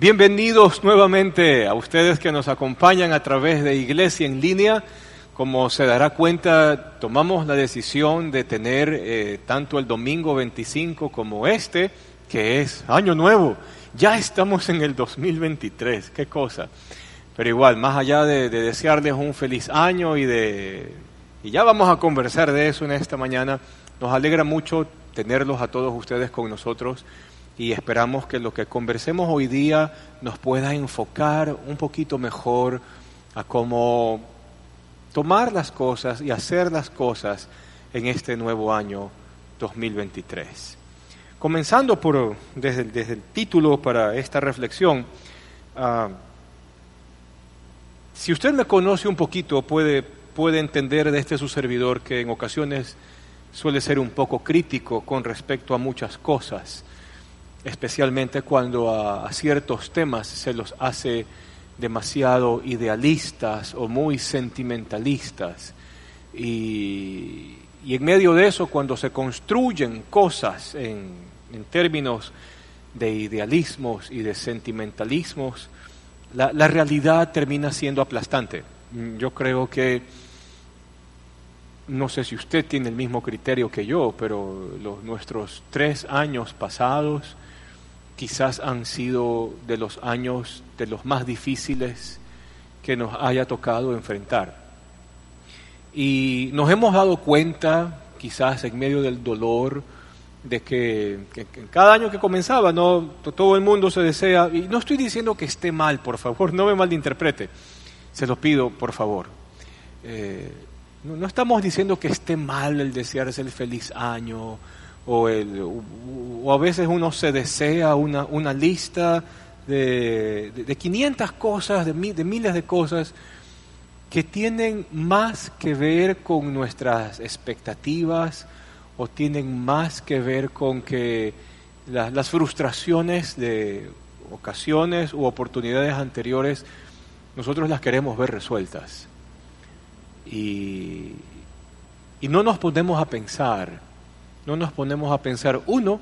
Bienvenidos nuevamente a ustedes que nos acompañan a través de Iglesia en línea. Como se dará cuenta, tomamos la decisión de tener eh, tanto el domingo 25 como este, que es Año Nuevo. Ya estamos en el 2023, qué cosa. Pero igual, más allá de, de desearles un feliz año y de... Y ya vamos a conversar de eso en esta mañana. Nos alegra mucho tenerlos a todos ustedes con nosotros y esperamos que lo que conversemos hoy día nos pueda enfocar un poquito mejor a cómo tomar las cosas y hacer las cosas en este nuevo año 2023. Comenzando por, desde, desde el título para esta reflexión, uh, si usted me conoce un poquito puede, puede entender de este su servidor que en ocasiones suele ser un poco crítico con respecto a muchas cosas especialmente cuando a, ciertos temas se los hace demasiado idealistas o muy sentimentalistas. Y, en medio de eso, cuando se construyen cosas en, en términos de idealismos y de sentimentalismos, la, la, realidad termina siendo aplastante. Yo creo que, no sé si usted tiene el mismo criterio que yo, pero los, nuestros tres años pasados quizás han sido de los años de los más difíciles que nos haya tocado enfrentar. Y nos hemos dado cuenta, quizás en medio del dolor, de que, cada año que comenzaba, no todo el mundo se desea, y no estoy diciendo que esté mal, por favor, no me malinterprete, se lo pido, por favor. Eh, no, no, estamos diciendo que esté mal el desearse el feliz año, o, el, o a veces uno se desea una, una lista de, de, 500 cosas, de, de miles de cosas que tienen más que ver con nuestras expectativas o tienen más que ver con que las frustraciones de ocasiones u oportunidades anteriores, nosotros las queremos ver resueltas. Y, y no nos ponemos a pensar no nos ponemos a pensar, uno,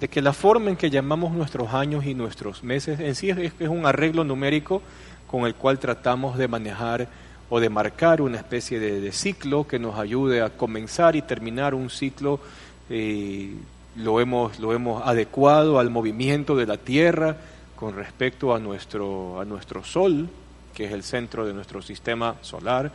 de que la forma en que llamamos nuestros años y nuestros meses en sí es, es un arreglo numérico con el cual tratamos de manejar o de marcar una especie de, ciclo que nos ayude a comenzar y terminar un ciclo. Eh, lo, hemos, lo hemos adecuado al movimiento de la Tierra con respecto a nuestro, a nuestro Sol, que es el centro de nuestro sistema solar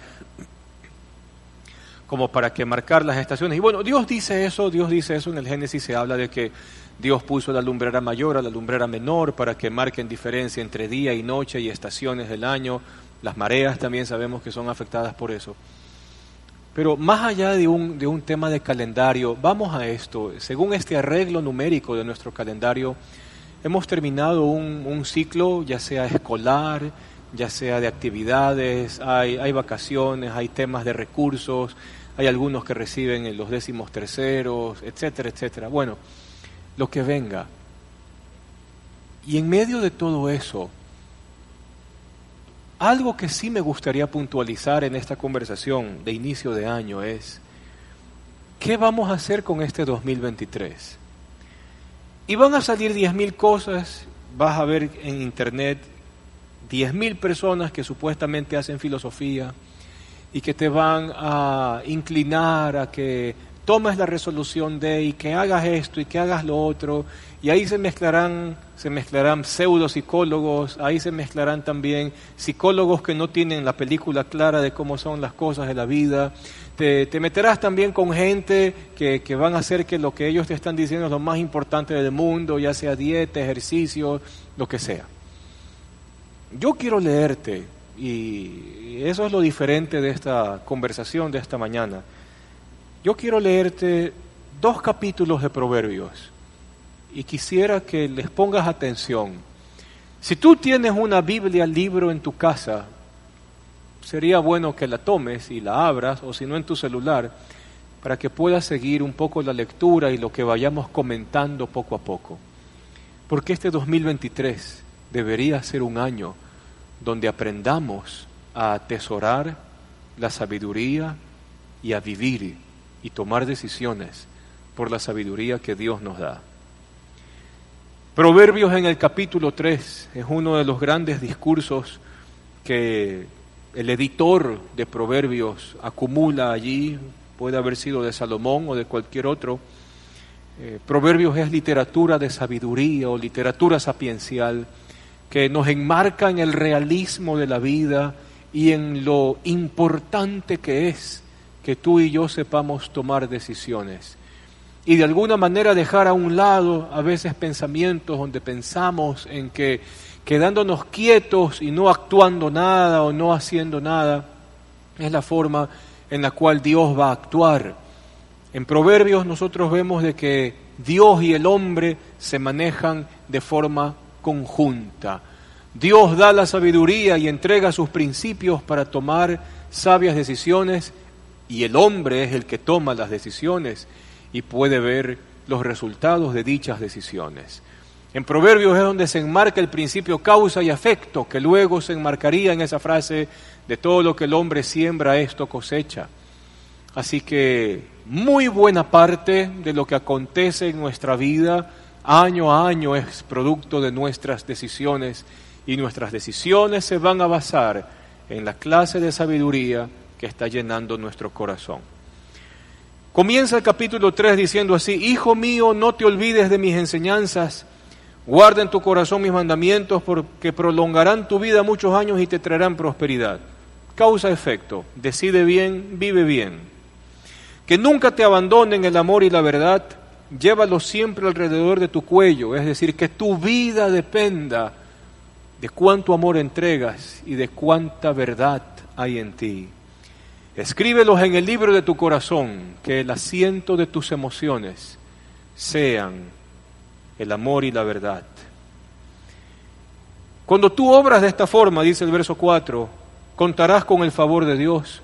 como para que marcar las estaciones. Y bueno, Dios dice eso, Dios dice eso en el Génesis, se habla de que Dios puso la lumbrera mayor a la lumbrera menor para que marquen diferencia entre día y noche y estaciones del año. Las mareas también sabemos que son afectadas por eso. Pero más allá de un, de un tema de calendario, vamos a esto. Según este arreglo numérico de nuestro calendario, hemos terminado un, un ciclo, ya sea escolar, ya sea de actividades, hay, hay vacaciones, hay temas de recursos, hay algunos que reciben en los décimos terceros, etcétera, etcétera. Bueno, lo que venga. Y en medio de todo eso, algo que sí me gustaría puntualizar en esta conversación de inicio de año es, ¿qué vamos a hacer con este 2023? Y van a salir 10.000 cosas, vas a ver en internet 10.000 personas que supuestamente hacen filosofía, y que te van a inclinar a que tomes la resolución de y que hagas esto y que hagas lo otro. Y ahí se mezclarán se mezclarán pseudo psicólogos ahí se mezclarán también psicólogos que no tienen la película clara de cómo son las cosas de la vida. Te, te meterás también con gente que, que van a hacer que lo que ellos te están diciendo es lo más importante del mundo ya sea dieta ejercicio lo que sea yo quiero leerte y eso es lo diferente de esta conversación de esta mañana. Yo quiero leerte dos capítulos de Proverbios y quisiera que les pongas atención. Si tú tienes una Biblia, libro en tu casa, sería bueno que la tomes y la abras, o si no en tu celular, para que puedas seguir un poco la lectura y lo que vayamos comentando poco a poco. Porque este 2023 debería ser un año donde aprendamos a atesorar la sabiduría y a vivir y tomar decisiones por la sabiduría que Dios nos da. Proverbios en el capítulo 3 es uno de los grandes discursos que el editor de Proverbios acumula allí, puede haber sido de Salomón o de cualquier otro. Eh, Proverbios es literatura de sabiduría o literatura sapiencial que nos enmarca en el realismo de la vida y en lo importante que es que tú y yo sepamos tomar decisiones y de alguna manera dejar a un lado a veces pensamientos donde pensamos en que quedándonos quietos y no actuando nada o no haciendo nada es la forma en la cual Dios va a actuar. En Proverbios nosotros vemos de que Dios y el hombre se manejan de forma conjunta. Dios da la sabiduría y entrega sus principios para tomar sabias decisiones y el hombre es el que toma las decisiones y puede ver los resultados de dichas decisiones. En Proverbios es donde se enmarca el principio causa y afecto, que luego se enmarcaría en esa frase de todo lo que el hombre siembra, esto cosecha. Así que muy buena parte de lo que acontece en nuestra vida año a año es producto de nuestras decisiones y nuestras decisiones se van a basar en la clase de sabiduría que está llenando nuestro corazón. Comienza el capítulo 3 diciendo así, Hijo mío, no te olvides de mis enseñanzas, guarda en tu corazón mis mandamientos porque prolongarán tu vida muchos años y te traerán prosperidad. Causa-efecto, decide bien, vive bien. Que nunca te abandonen el amor y la verdad, llévalo siempre alrededor de tu cuello, es decir, que tu vida dependa de cuánto amor entregas y de cuánta verdad hay en ti. Escríbelos en el libro de tu corazón, que el asiento de tus emociones sean el amor y la verdad. Cuando tú obras de esta forma, dice el verso 4, contarás con el favor de Dios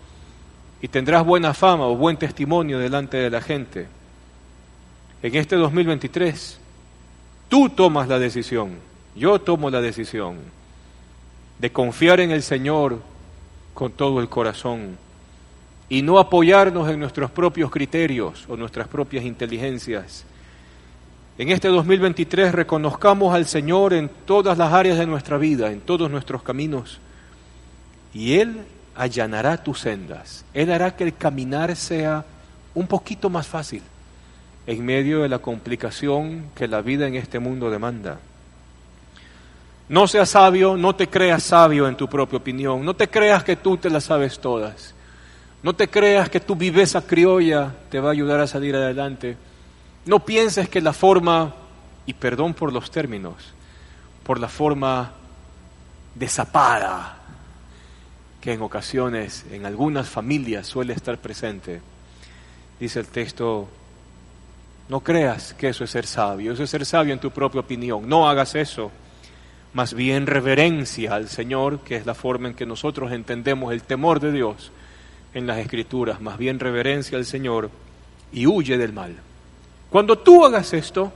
y tendrás buena fama o buen testimonio delante de la gente. En este 2023, tú tomas la decisión, yo tomo la decisión de confiar en el Señor con todo el corazón y no apoyarnos en nuestros propios criterios o nuestras propias inteligencias. En este 2023 reconozcamos al Señor en todas las áreas de nuestra vida, en todos nuestros caminos, y Él allanará tus sendas. Él hará que el caminar sea un poquito más fácil en medio de la complicación que la vida en este mundo demanda. No seas sabio, no te creas sabio en tu propia opinión, no te creas que tú te las sabes todas. No te creas que tu viveza criolla te va a ayudar a salir adelante. No pienses que la forma, y perdón por los términos, por la forma desapada que en ocasiones en algunas familias suele estar presente, dice el texto, no creas que eso es ser sabio, eso es ser sabio en tu propia opinión, no hagas eso, más bien reverencia al Señor, que es la forma en que nosotros entendemos el temor de Dios en las escrituras, más bien reverencia al Señor y huye del mal. Cuando tú hagas esto,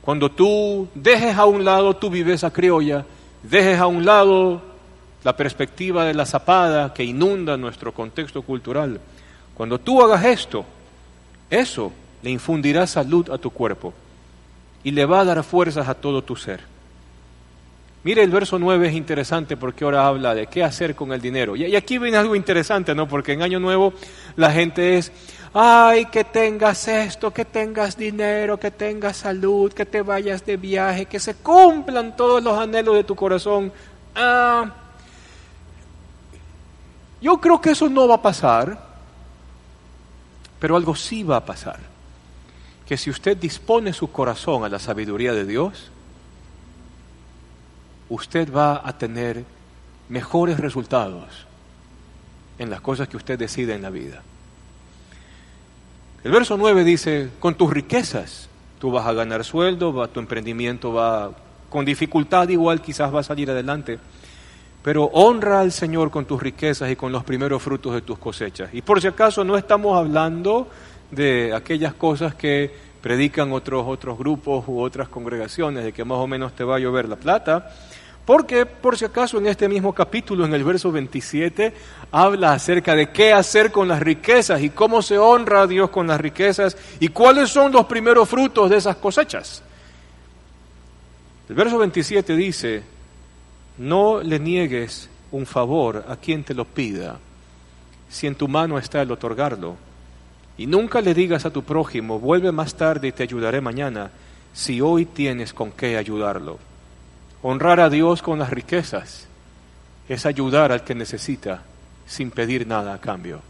cuando tú dejes a un lado tu viveza criolla, dejes a un lado la perspectiva de la zapada que inunda nuestro contexto cultural, cuando tú hagas esto, eso le infundirá salud a tu cuerpo y le va a dar fuerzas a todo tu ser. Mire, el verso 9 es interesante porque ahora habla de qué hacer con el dinero. Y aquí viene algo interesante, ¿no? Porque en Año Nuevo la gente es, ay, que tengas esto, que tengas dinero, que tengas salud, que te vayas de viaje, que se cumplan todos los anhelos de tu corazón. Ah, yo creo que eso no va a pasar, pero algo sí va a pasar. Que si usted dispone su corazón a la sabiduría de Dios, usted va a tener mejores resultados en las cosas que usted decide en la vida. El verso 9 dice, con tus riquezas tú vas a ganar sueldo, tu emprendimiento va con dificultad igual quizás va a salir adelante, pero honra al Señor con tus riquezas y con los primeros frutos de tus cosechas. Y por si acaso no estamos hablando de aquellas cosas que predican otros, otros grupos u otras congregaciones, de que más o menos te va a llover la plata, porque, por si acaso, en este mismo capítulo, en el verso 27, habla acerca de qué hacer con las riquezas y cómo se honra a Dios con las riquezas y cuáles son los primeros frutos de esas cosechas. El verso 27 dice, no le niegues un favor a quien te lo pida, si en tu mano está el otorgarlo. Y nunca le digas a tu prójimo, vuelve más tarde y te ayudaré mañana, si hoy tienes con qué ayudarlo. Honrar a Dios con las riquezas es ayudar al que necesita sin pedir nada a cambio.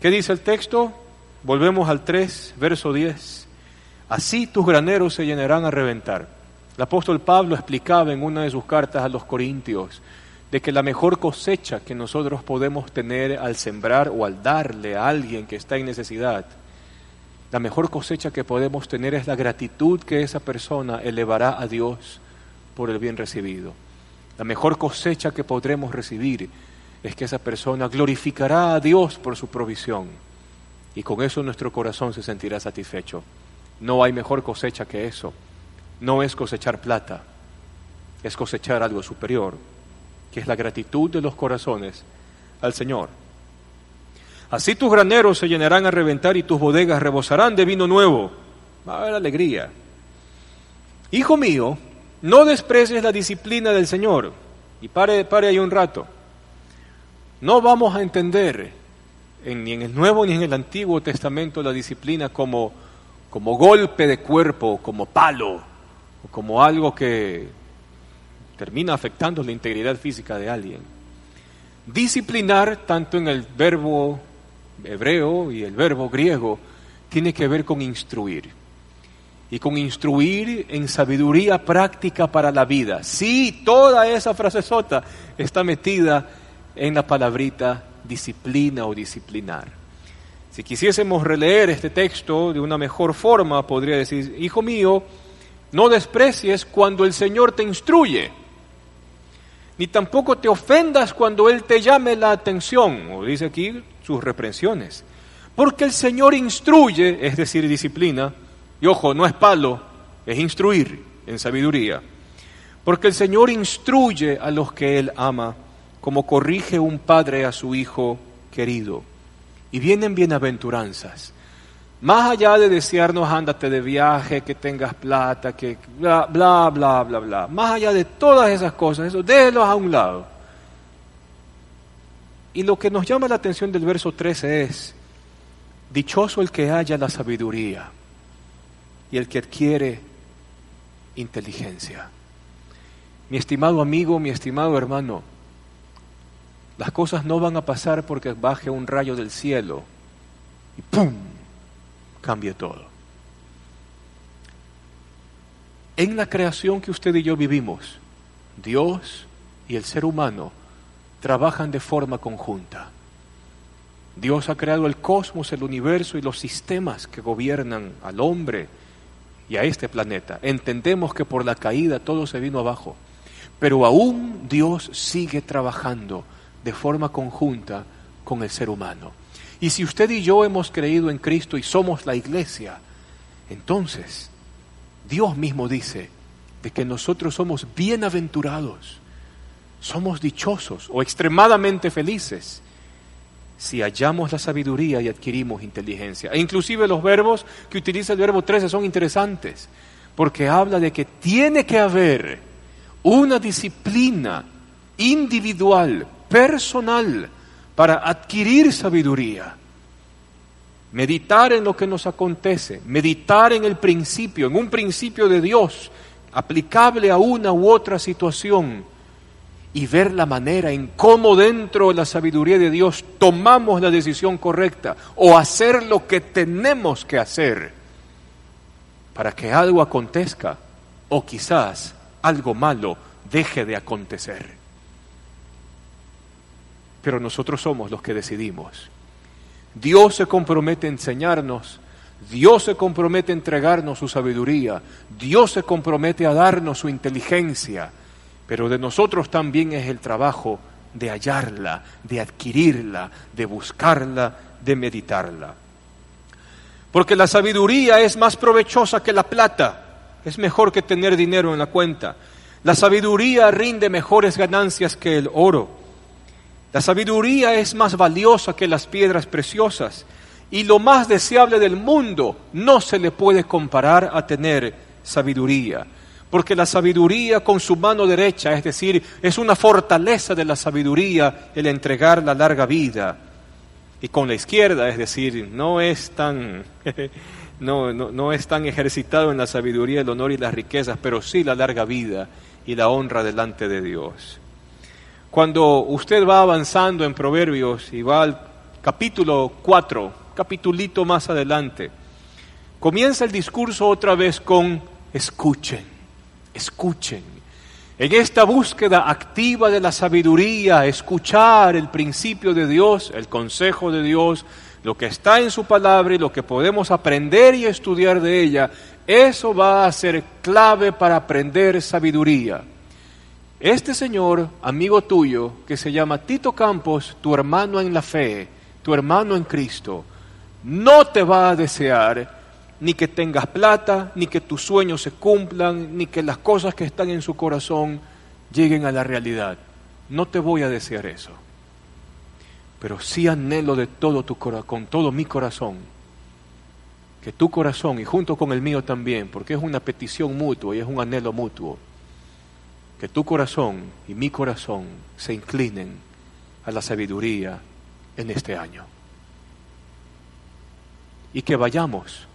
¿Qué dice el texto? Volvemos al 3, verso 10. Así tus graneros se llenarán a reventar. El apóstol Pablo explicaba en una de sus cartas a los Corintios de que la mejor cosecha que nosotros podemos tener al sembrar o al darle a alguien que está en necesidad, la mejor cosecha que podemos tener es la gratitud que esa persona elevará a Dios por el bien recibido. La mejor cosecha que podremos recibir es que esa persona glorificará a Dios por su provisión y con eso nuestro corazón se sentirá satisfecho. No hay mejor cosecha que eso. No es cosechar plata, es cosechar algo superior, que es la gratitud de los corazones al Señor. Así tus graneros se llenarán a reventar y tus bodegas rebosarán de vino nuevo. Va a haber alegría. Hijo mío, no desprecies la disciplina del Señor. Y pare, pare ahí un rato. No vamos a entender ni en el Nuevo ni en el Antiguo Testamento la disciplina como, como golpe de cuerpo, como palo, como algo que termina afectando la integridad física de alguien. Disciplinar, tanto en el verbo hebreo y el verbo griego, tiene que ver con instruir. Y con instruir en sabiduría práctica para la vida. Sí, toda esa frase sota está metida en la palabrita disciplina o disciplinar. Si quisiésemos releer este texto de una mejor forma, podría decir, hijo mío, no desprecies cuando el Señor te instruye, ni tampoco te ofendas cuando Él te llame la atención, o dice aquí sus reprensiones, porque el Señor instruye, es decir, disciplina, y ojo, no es palo, es instruir en sabiduría, porque el Señor instruye a los que Él ama como corrige un padre a su hijo querido. Y vienen bienaventuranzas. Más allá de desearnos, ándate de viaje, que tengas plata, que bla, bla, bla, bla, bla. Más allá de todas esas cosas, eso, déjelos a un lado. Y lo que nos llama la atención del verso 13 es, dichoso el que haya la sabiduría y el que adquiere inteligencia. Mi estimado amigo, mi estimado hermano, las cosas no van a pasar porque baje un rayo del cielo y ¡pum! Cambie todo. En la creación que usted y yo vivimos, Dios y el ser humano trabajan de forma conjunta. Dios ha creado el cosmos, el universo y los sistemas que gobiernan al hombre y a este planeta. Entendemos que por la caída todo se vino abajo, pero aún Dios sigue trabajando de forma conjunta con el ser humano. Y si usted y yo hemos creído en Cristo y somos la iglesia, entonces Dios mismo dice de que nosotros somos bienaventurados, somos dichosos o extremadamente felices si hallamos la sabiduría y adquirimos inteligencia. E inclusive los verbos que utiliza el verbo 13 son interesantes, porque habla de que tiene que haber una disciplina individual personal para adquirir sabiduría. Meditar en lo que nos acontece, meditar en el principio, en un principio de Dios aplicable a una u otra situación y ver la manera en cómo dentro de la sabiduría de Dios tomamos la decisión correcta o hacer lo que tenemos que hacer para que algo acontezca o quizás algo malo deje de acontecer pero nosotros somos los que decidimos. Dios se compromete a enseñarnos, Dios se compromete a entregarnos su sabiduría, Dios se compromete a darnos su inteligencia, pero de nosotros también es el trabajo de hallarla, de adquirirla, de buscarla, de meditarla. Porque la sabiduría es más provechosa que la plata, es mejor que tener dinero en la cuenta. La sabiduría rinde mejores ganancias que el oro. La sabiduría es más valiosa que las piedras preciosas y lo más deseable del mundo no se le puede comparar a tener sabiduría. Porque la sabiduría con su mano derecha, es decir, es una fortaleza de la sabiduría el entregar la larga vida. Y con la izquierda, es decir, no es tan, no, no, no es tan ejercitado en la sabiduría, el honor y las riquezas, pero sí la larga vida y la honra delante de Dios. Cuando usted va avanzando en Proverbios y va al capítulo 4, capitulito más adelante, comienza el discurso otra vez con escuchen, escuchen. En esta búsqueda activa de la sabiduría, escuchar el principio de Dios, el consejo de Dios, lo que está en su palabra y lo que podemos aprender y estudiar de ella, eso va a ser clave para aprender sabiduría. Este señor, amigo tuyo, que se llama Tito Campos, tu hermano en la fe, tu hermano en Cristo, no te va a desear ni que tengas plata, ni que tus sueños se cumplan, ni que las cosas que están en su corazón lleguen a la realidad. No te voy a desear eso. Pero sí anhelo de todo tu con todo mi corazón que tu corazón y junto con el mío también, porque es una petición mutua y es un anhelo mutuo, que tu corazón y mi corazón se inclinen a la sabiduría en este año. Y que vayamos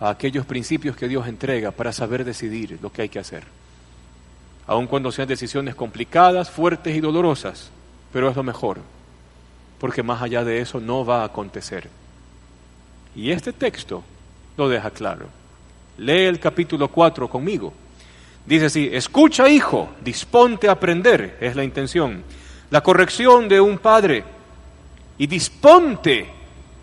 a aquellos principios que Dios entrega para saber decidir lo que hay que hacer. Aun cuando sean decisiones complicadas, fuertes y dolorosas, pero es lo mejor, porque más allá de eso no va a acontecer. Y este texto lo deja claro. Lee el capítulo 4 conmigo. Dice así, escucha hijo, disponte a aprender, es la intención. La corrección de un padre y disponte,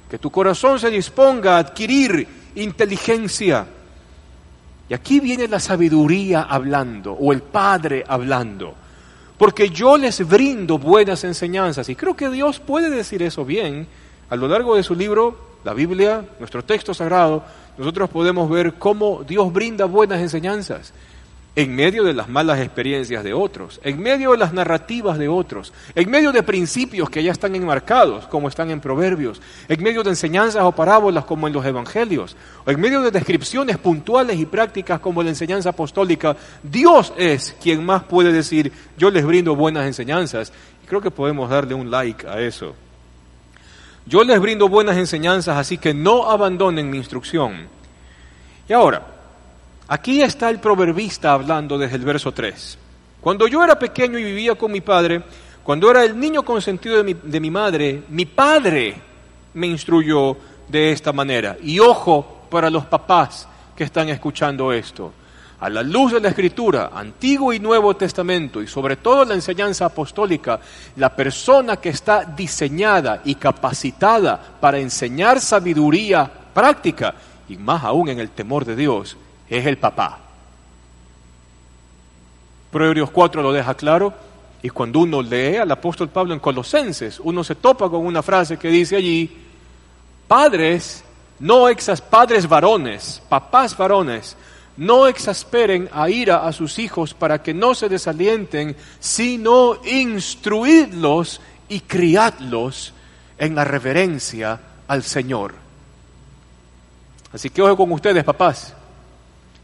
que tu corazón se disponga a adquirir inteligencia. Y aquí viene la sabiduría hablando, o el Padre hablando, porque yo les brindo buenas enseñanzas, y creo que Dios puede decir eso bien. A lo largo de su libro, la Biblia, nuestro texto sagrado, nosotros podemos ver cómo Dios brinda buenas enseñanzas en medio de las malas experiencias de otros, en medio de las narrativas de otros, en medio de principios que ya están enmarcados, como están en Proverbios, en medio de enseñanzas o parábolas como en los Evangelios, o en medio de descripciones puntuales y prácticas como la enseñanza apostólica, Dios es quien más puede decir, yo les brindo buenas enseñanzas. Y creo que podemos darle un like a eso. Yo les brindo buenas enseñanzas, así que no abandonen mi instrucción. Y ahora, Aquí está el proverbista hablando desde el verso 3. Cuando yo era pequeño y vivía con mi padre, cuando era el niño consentido de mi, de mi madre, mi padre me instruyó de esta manera. Y ojo para los papás que están escuchando esto. A la luz de la Escritura, Antiguo y Nuevo Testamento, y sobre todo la enseñanza apostólica, la persona que está diseñada y capacitada para enseñar sabiduría práctica, y más aún en el temor de Dios, es el papá. Proverbios 4 lo deja claro. Y cuando uno lee al apóstol Pablo en Colosenses, uno se topa con una frase que dice allí, padres, no exas, padres varones, papás varones, no exasperen a ira a sus hijos para que no se desalienten, sino instruidlos y criadlos en la reverencia al Señor. Así que ojo con ustedes, papás.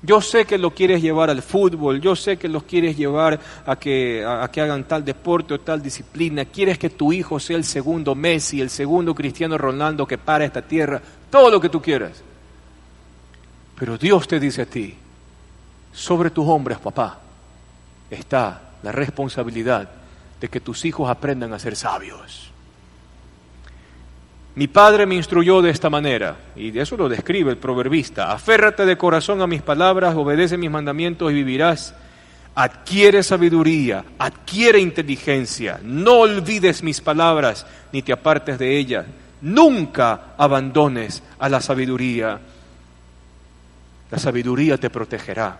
Yo sé que lo quieres llevar al fútbol, yo sé que los quieres llevar a que, a, que hagan tal deporte o tal disciplina, quieres que tu hijo sea el segundo Messi, el segundo Cristiano Ronaldo que para esta tierra, todo lo que tú quieras. Pero Dios te dice a ti, sobre tus hombres, papá, está la responsabilidad de que tus hijos aprendan a ser sabios. Mi padre me instruyó de esta manera, y de eso lo describe el proverbista, aférrate de corazón a mis palabras, obedece mis mandamientos y vivirás. Adquiere sabiduría, adquiere inteligencia, no olvides mis palabras ni te apartes de ellas. Nunca abandones a la sabiduría. La sabiduría te protegerá.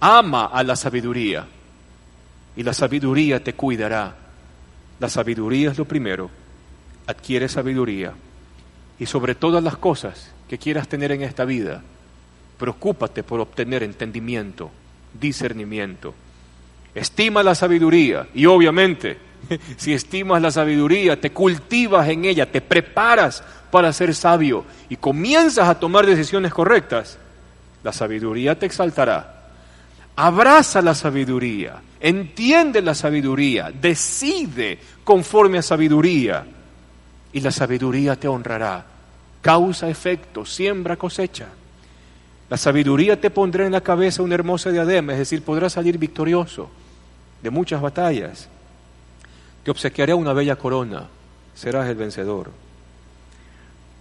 Ama a la sabiduría y la sabiduría te cuidará. La sabiduría es lo primero adquiere sabiduría y sobre todas las cosas que quieras tener en esta vida, preocúpate por obtener entendimiento, discernimiento. Estima la sabiduría y obviamente, si estimas la sabiduría, te cultivas en ella, te preparas para ser sabio y comienzas a tomar decisiones correctas, La sabiduría te exaltará. Abraza la sabiduría, entiende la sabiduría, decide conforme a sabiduría y la sabiduría te honrará. Causa efecto, siembra cosecha. La sabiduría te pondrá en la cabeza una hermosa diadema, es decir, podrás salir victorioso de muchas batallas. Te obsequiaré una bella corona, serás el vencedor.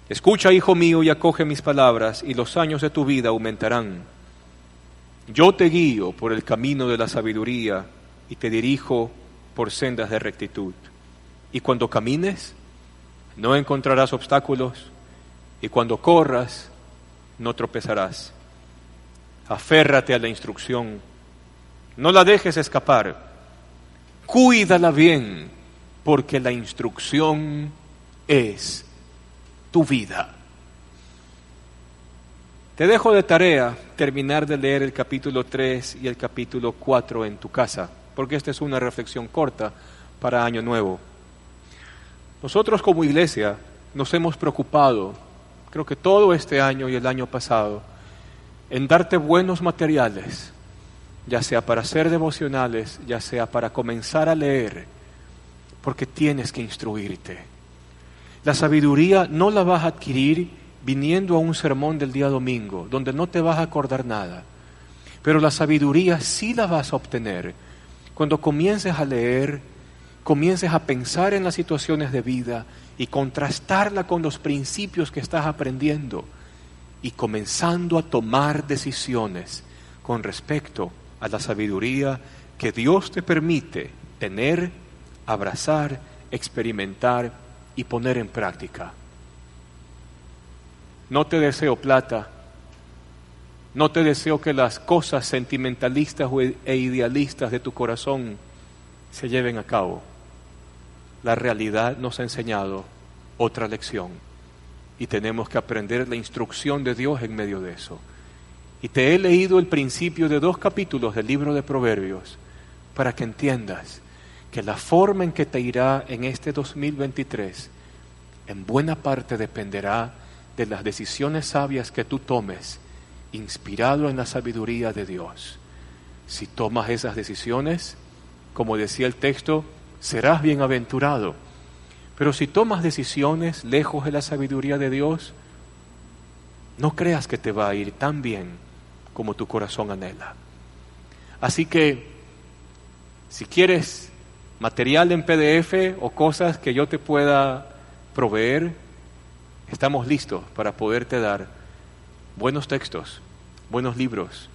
Escucha, hijo mío, y acoge mis palabras, y los años de tu vida aumentarán. Yo te guío por el camino de la sabiduría y te dirijo por sendas de rectitud. Y cuando camines, no encontrarás obstáculos, y cuando corras, no tropezarás. Aférrate a la instrucción, no la dejes escapar, cuídala bien, porque la instrucción es tu vida. Te dejo de tarea terminar de leer el capítulo 3 y el capítulo 4 en tu casa, porque esta es una reflexión corta para Año Nuevo. Nosotros como iglesia nos hemos preocupado, creo que todo este año y el año pasado, en darte buenos materiales, ya sea para ser devocionales, ya sea para comenzar a leer, porque tienes que instruirte. La sabiduría no la vas a adquirir viniendo a un sermón del día domingo, donde no te vas a acordar nada. Pero la sabiduría sí la vas a obtener cuando comiences a leer, comiences a pensar en las situaciones de vida y contrastarla con los principios que estás aprendiendo y comenzando a tomar decisiones con respecto a la sabiduría que Dios te permite tener, abrazar, experimentar y poner en práctica. No te deseo plata, no te deseo que las cosas sentimentalistas e idealistas de tu corazón se lleven a cabo. La realidad nos ha enseñado otra lección y tenemos que aprender la instrucción de Dios en medio de eso. Y te he leído el principio de dos capítulos del libro de Proverbios para que entiendas que la forma en que te irá en este 2023 en buena parte dependerá de las decisiones sabias que tú tomes, inspirado en la sabiduría de Dios. Si tomas esas decisiones, como decía el texto, serás bienaventurado. Pero si tomas decisiones lejos de la sabiduría de Dios, no creas que te va a ir tan bien como tu corazón anhela. Así que, si quieres material en PDF o cosas que yo te pueda proveer, estamos listos para poderte dar buenos textos, buenos libros,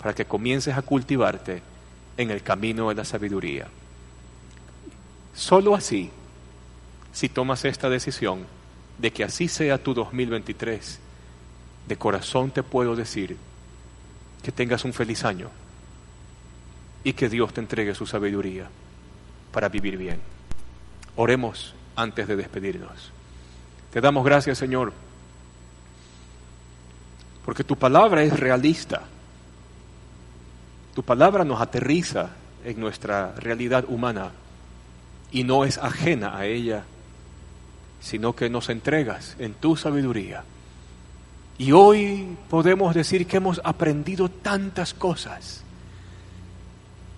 para que comiences a cultivarte en el camino de la sabiduría. Solo así, si tomas esta decisión de que así sea tu 2023, de corazón te puedo decir que tengas un feliz año y que Dios te entregue su sabiduría para vivir bien. Oremos antes de despedirnos. Te damos gracias, Señor, porque tu palabra es realista. Tu palabra nos aterriza en nuestra realidad humana y no es ajena a ella, sino que nos entregas en tu sabiduría. Y hoy podemos decir que hemos aprendido tantas cosas,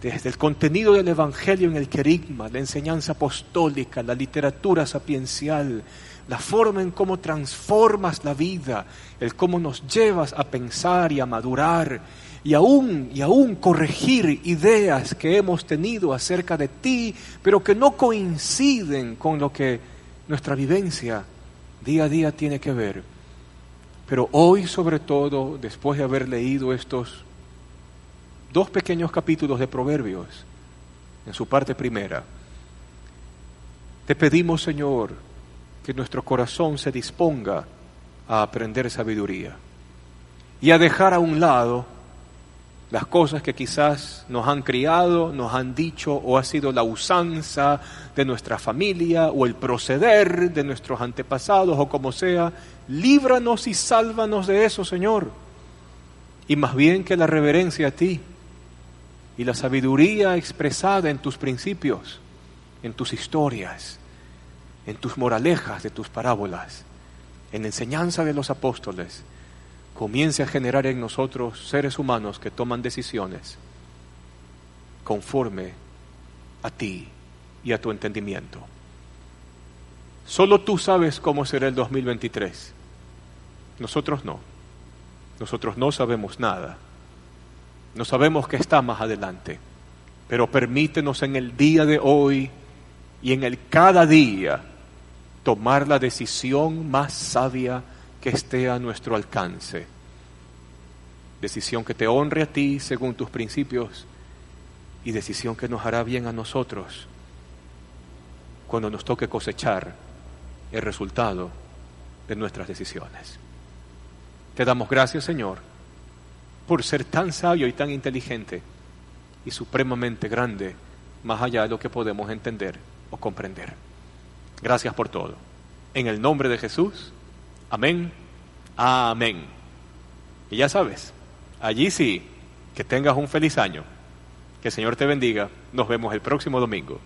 desde el contenido del Evangelio en el querigma, la enseñanza apostólica, la literatura sapiencial, la forma en cómo transformas la vida, el cómo nos llevas a pensar y a madurar y aún y aún corregir ideas que hemos tenido acerca de ti, pero que no coinciden con lo que nuestra vivencia día a día tiene que ver. Pero hoy sobre todo, después de haber leído estos dos pequeños capítulos de Proverbios, en su parte primera, te pedimos, Señor, que nuestro corazón se disponga a aprender sabiduría y a dejar a un lado las cosas que quizás nos han criado, nos han dicho o ha sido la usanza de nuestra familia o el proceder de nuestros antepasados o como sea, líbranos y sálvanos de eso, Señor. Y más bien que la reverencia a ti y la sabiduría expresada en tus principios, en tus historias, en tus moralejas de tus parábolas, en la enseñanza de los apóstoles, comience a generar en nosotros seres humanos que toman decisiones conforme a ti y a tu entendimiento. Solo tú sabes cómo será el 2023. Nosotros no. Nosotros no sabemos nada. No sabemos qué está más adelante. Pero permítenos en el día de hoy y en el cada día tomar la decisión más sabia que esté a nuestro alcance. Decisión que te honre a ti según tus principios y decisión que nos hará bien a nosotros cuando nos toque cosechar el resultado de nuestras decisiones. Te damos gracias, Señor, por ser tan sabio y tan inteligente y supremamente grande, más allá de lo que podemos entender o comprender. Gracias por todo. En el nombre de Jesús, amén, amén. Y ya sabes, allí sí, que tengas un feliz año. Que el Señor te bendiga. Nos vemos el próximo domingo.